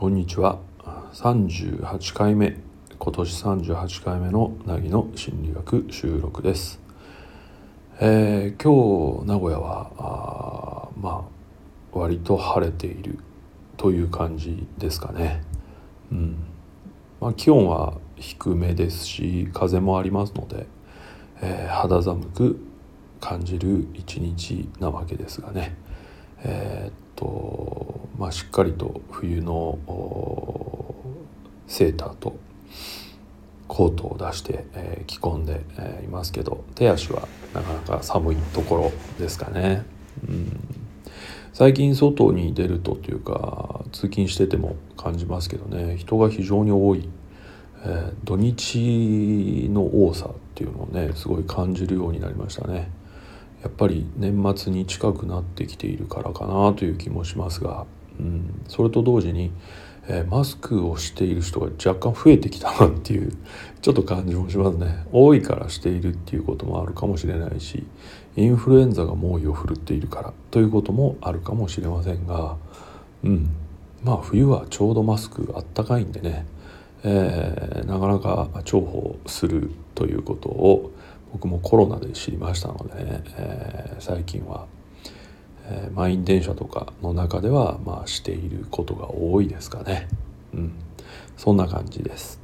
こんにちは。38回目。今年38回目の凪の心理学収録です、えー今日名古屋はあまあ割と晴れているという感じですかね。うん。まあ気温は低めですし風もありますので、えー肌寒く感じる一日なわけですがね。えーとまあしっかりと冬のセーターとコートを出して、えー着込んで、えーいますけど手足はなかなか寒いところですかね。うん最近外に出るとというか通勤してても感じますけどね人が非常に多い、えー土日の多さっていうのをねすごい感じるようになりましたね。やっぱり年末に近くなってきているからかなという気もしますが、うん、それと同時に、えマスクをしている人が若干増えてきたなっていう ちょっと感じもしますね。多いからしているっていうこともあるかもしれないしインフルエンザが猛威を振るっているからということもあるかもしれませんが、うん、まあ冬はちょうどマスクあったかいんでね、えーなかなか重宝するということを僕もコロナで知りましたのでね、えー最近は、えー満員電車とかの中ではまあしていることが多いですかね。うん、そんな感じです。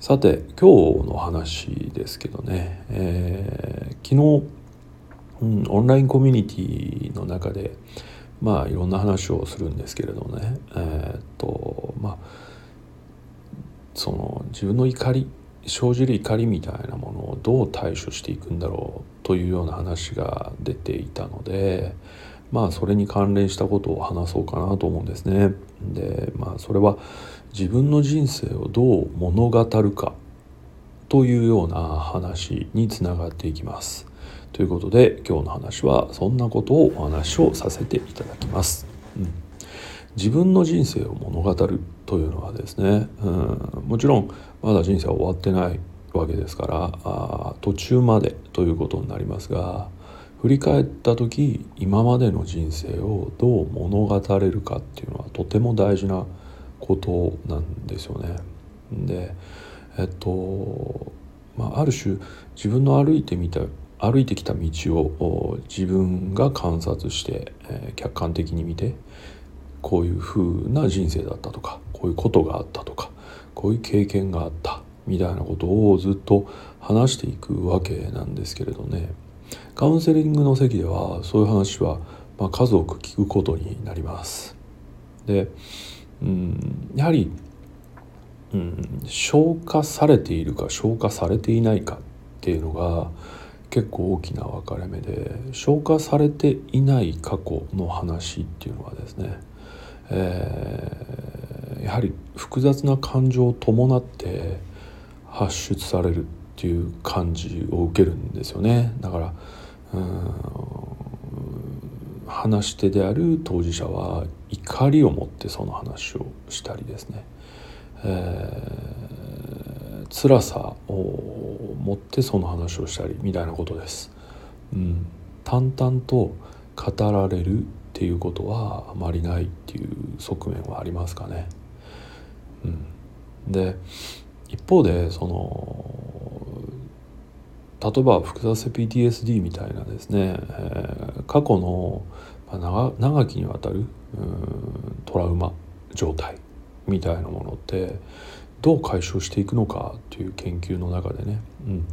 さて今日の話ですけどね、えー昨日、うん、オンラインコミュニティの中でまあいろんな話をするんですけれどねえーっとまあその自分の怒り生じる怒りみたいなものをどう対処していくんだろうというような話が出ていたのでまあそれに関連したことを話そうかなと思うんですね。でまあそれは自分の人生をどう物語るかというような話につながっていきます。ということで今日の話はそんなことをお話をさせていただきます。うん自分の人生を物語るというのはですね、うん、もちろんまだ人生は終わってないわけですからあ途中までということになりますが振り返った時今までの人生をどう物語れるかっていうのはとても大事なことなんですよね。でえっと、まあ、ある種自分の歩いてみた歩いてきた道を自分が観察して、客観的に見てこういう風な人生だったとかこういうことがあったとかこういう経験があったみたいなことをずっと話していくわけなんですけれどねカウンセリングの席ではそういう話は、まあ、数多く聞くことになります。で、うん、やはり、うん、消化されているか消化されていないかっていうのが結構大きな分かれ目で消化されていない過去の話っていうのはですねえーやはり複雑な感情を伴って発出されるっていう感じを受けるんですよね。だから話し手である当事者は怒りを持ってその話をしたりですね、えー辛さを持ってその話をしたりみたいなことです。うん、淡々と語られるっていうことはあまりないっていう側面はありますかね。うん、で一方でその例えば複雑性 PTSD みたいなですね、えー過去のまあ長長きにわたるうんトラウマ状態みたいなものってどう解消していくのかという研究の中でね、うん、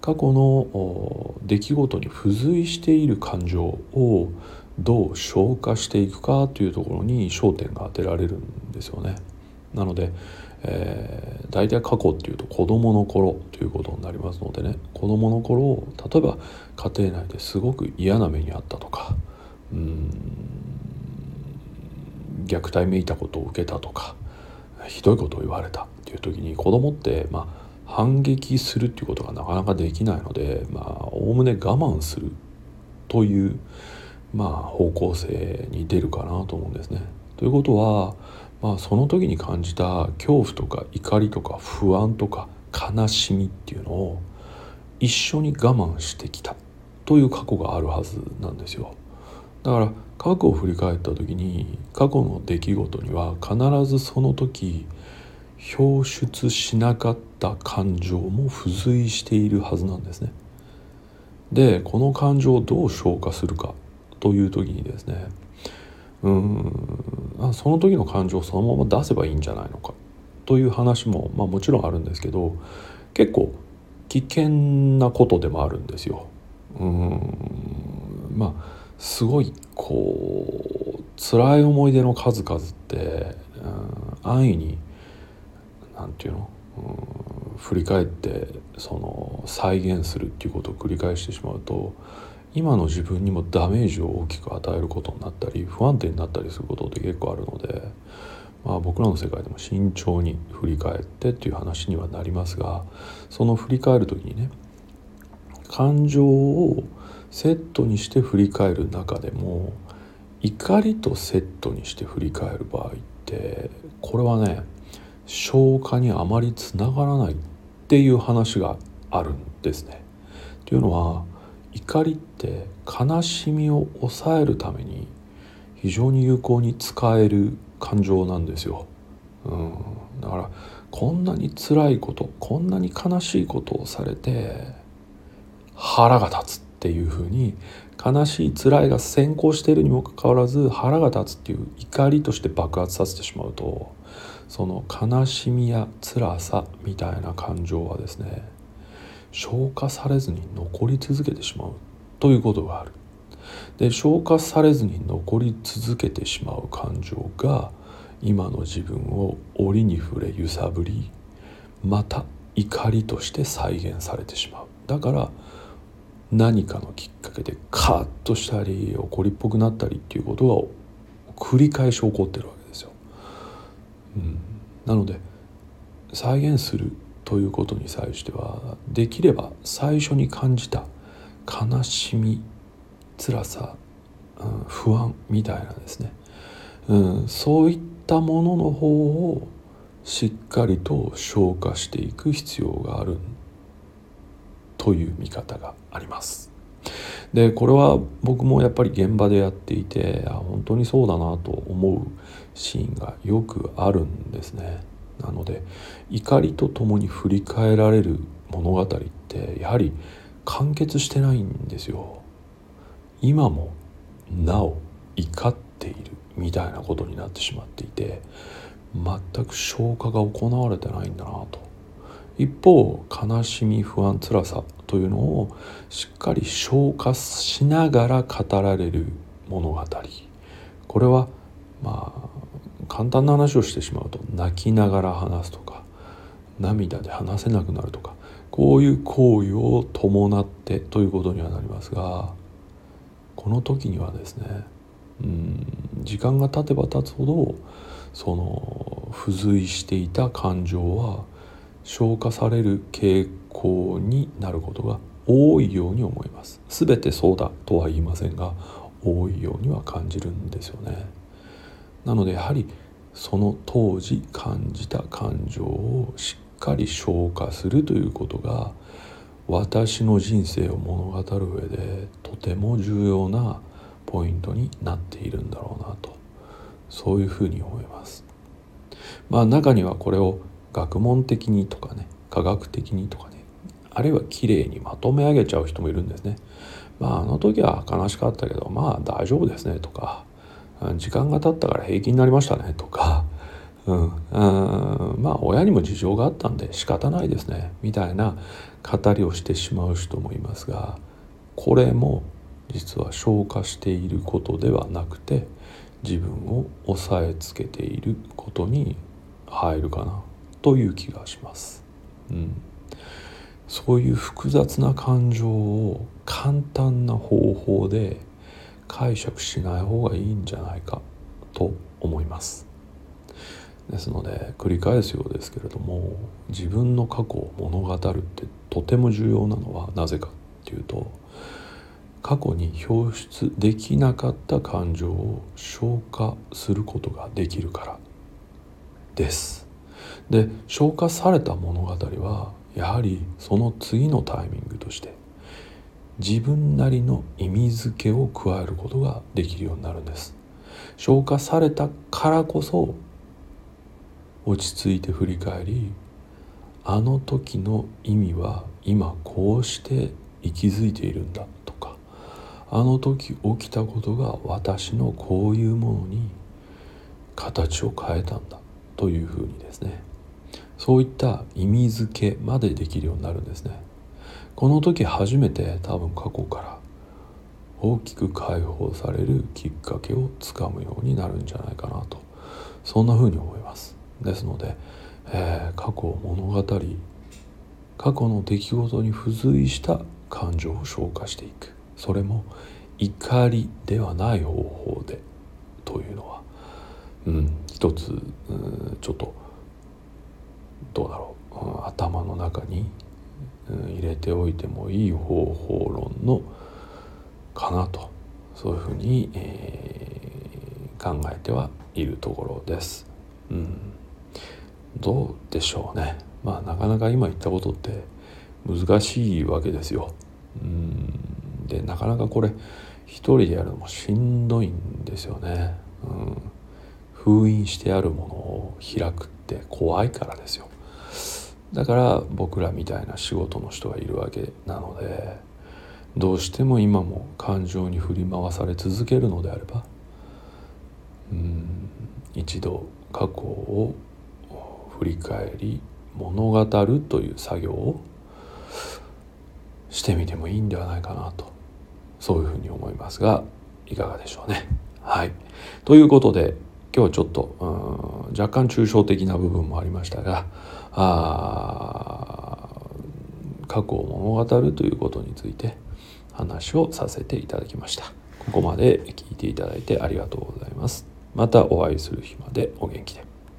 過去の出来事に付随している感情をどう消化していくかというところに焦点が当てられるんですよね。なので、えー大体過去っていうと子どもの頃ということになりますのでね子どもの頃例えば家庭内ですごく嫌な目にあったとかうん虐待めいたことを受けたとかひどいことを言われたっていう時に子供ってまあ反撃するっていうことがなかなかできないのでまあおおむね我慢するというまあ方向性に出るかなと思うんですね。ということは、まあ、その時に感じた恐怖とか怒りとか不安とか悲しみっていうのを一緒に我慢してきたという過去があるはずなんですよ。だから過去を振り返った時に過去の出来事には必ずその時表出しなかった感情も付随しているはずなんですね。でこの感情をどう消化するかという時にですねうんその時の感情をそのまま出せばいいんじゃないのかという話も、まあ、もちろんあるんですけど結構危険なことでもあるんですよ。うんまあすごいこう辛い思い出の数々って、うん、安易に何て言うの、うん、振り返ってその再現するっていうことを繰り返してしまうと今の自分にもダメージを大きく与えることになったり不安定になったりすることって結構あるので、まあ、僕らの世界でも慎重に振り返ってっていう話にはなりますがその振り返る時にね感情をセットにして振り返る中でも怒りとセットにして振り返る場合ってこれはね消化にあまりつながらないっていう話があるんですね。というのは怒りって悲しみを抑えるために非常に有効に使える感情なんですよ。うん、だからこんなに辛いことこんなに悲しいことをされて腹が立つっていうふうに悲しい辛いが先行しているにもかかわらず腹が立つっていう怒りとして爆発させてしまうとその悲しみや辛さみたいな感情はですね消化されずに残り続けてしまうということがある。で消化されずに残り続けてしまう感情が今の自分を折に触れ揺さぶりまた怒りとして再現されてしまうだから何かのきっかけでカッとしたり怒りっぽくなったりっていうことが繰り返し起こってるわけですよ。うん、なので再現するということに際してはできれば最初に感じた悲しみ辛さ、うん、不安みたいなですね、うん、そういったものの方をしっかりと消化していく必要があるという見方があります。でこれは僕もやっぱり現場でやっていてあ本当にそうだなと思うシーンがよくあるんですね。なので怒りとともに振り返られる物語ってやはり完結してないんですよ。今もなお怒っているみたいなことになってしまっていて全く消化が行われてないんだなと一方悲しみ不安辛さというのをしっかり消化しながら語られる物語これはまあ簡単な話をしてしまうと泣きながら話すとか涙で話せなくなるとかこういう行為を伴ってということにはなりますがこの時にはですねうん時間が経てば経つほどその付随していた感情は消化される傾向になることが多いように思います。全てそうだとは言いませんが多いようには感じるんですよね。なのでやはりその当時感じた感情をしっかり消化するということが私の人生を物語る上でとても重要なポイントになっているんだろうなとそういうふうに思いますまあ中にはこれを学問的にとかね科学的にとかねあるいは綺麗にまとめ上げちゃう人もいるんですね。まああの時は悲しかったけどまあ大丈夫ですねとか時間が経ったから平気になりましたねとか、うん、うんまあ親にも事情があったんで仕方ないですねみたいな語りをしてしまう人もいますがこれも実は消化していることではなくて自分を押さえつけていることに入るかなという気がします。うん、そういう複雑な感情を簡単な方法で解釈しない方がいいんじゃないかと思います。ですので繰り返すようですけれども自分の過去を物語るってとても重要なのはなぜかっていうと過去に表出できなかった感情を消化することができるからです。で消化された物語はやはりその次のタイミングとして自分なりの意味付けを加えることができるようになるんです。消化されたからこそ落ち着いて振り返りあの時の意味は今こうして息づいているんだとかあの時起きたことが私のこういうものに形を変えたんだというふうにですね。そういった意味付けまでできるようになるんですね。この時初めて多分過去から大きく解放されるきっかけをつかむようになるんじゃないかなとそんなふうに思います。ですので、えー、過去を物語過去の出来事に付随した感情を消化していく。それも怒りではない方法でというのは、うん、一つ、うん、ちょっとどうだろう、うん、頭の中に、入れておいてもいい方法論のかなとそういうふうに、えー、考えてはいるところです。うん、どうでしょうね。まあなかなか今言ったことって難しいわけですよ。うんでなかなかこれ一人でやるのもしんどいんですよね。うん、封印してあるものを開くって怖いからですよ。だから僕らみたいな仕事の人がいるわけなのでどうしても今も感情に振り回され続けるのであればうん一度過去を振り返り物語るという作業をしてみてもいいんではないかなとそういうふうに思いますがいかがでしょうね。はい、ということで今日はちょっと若干抽象的な部分もありましたがあ過去を物語るということについて話をさせていただきました。ここまで聞いていただいてありがとうございます。またお会いする日までお元気で。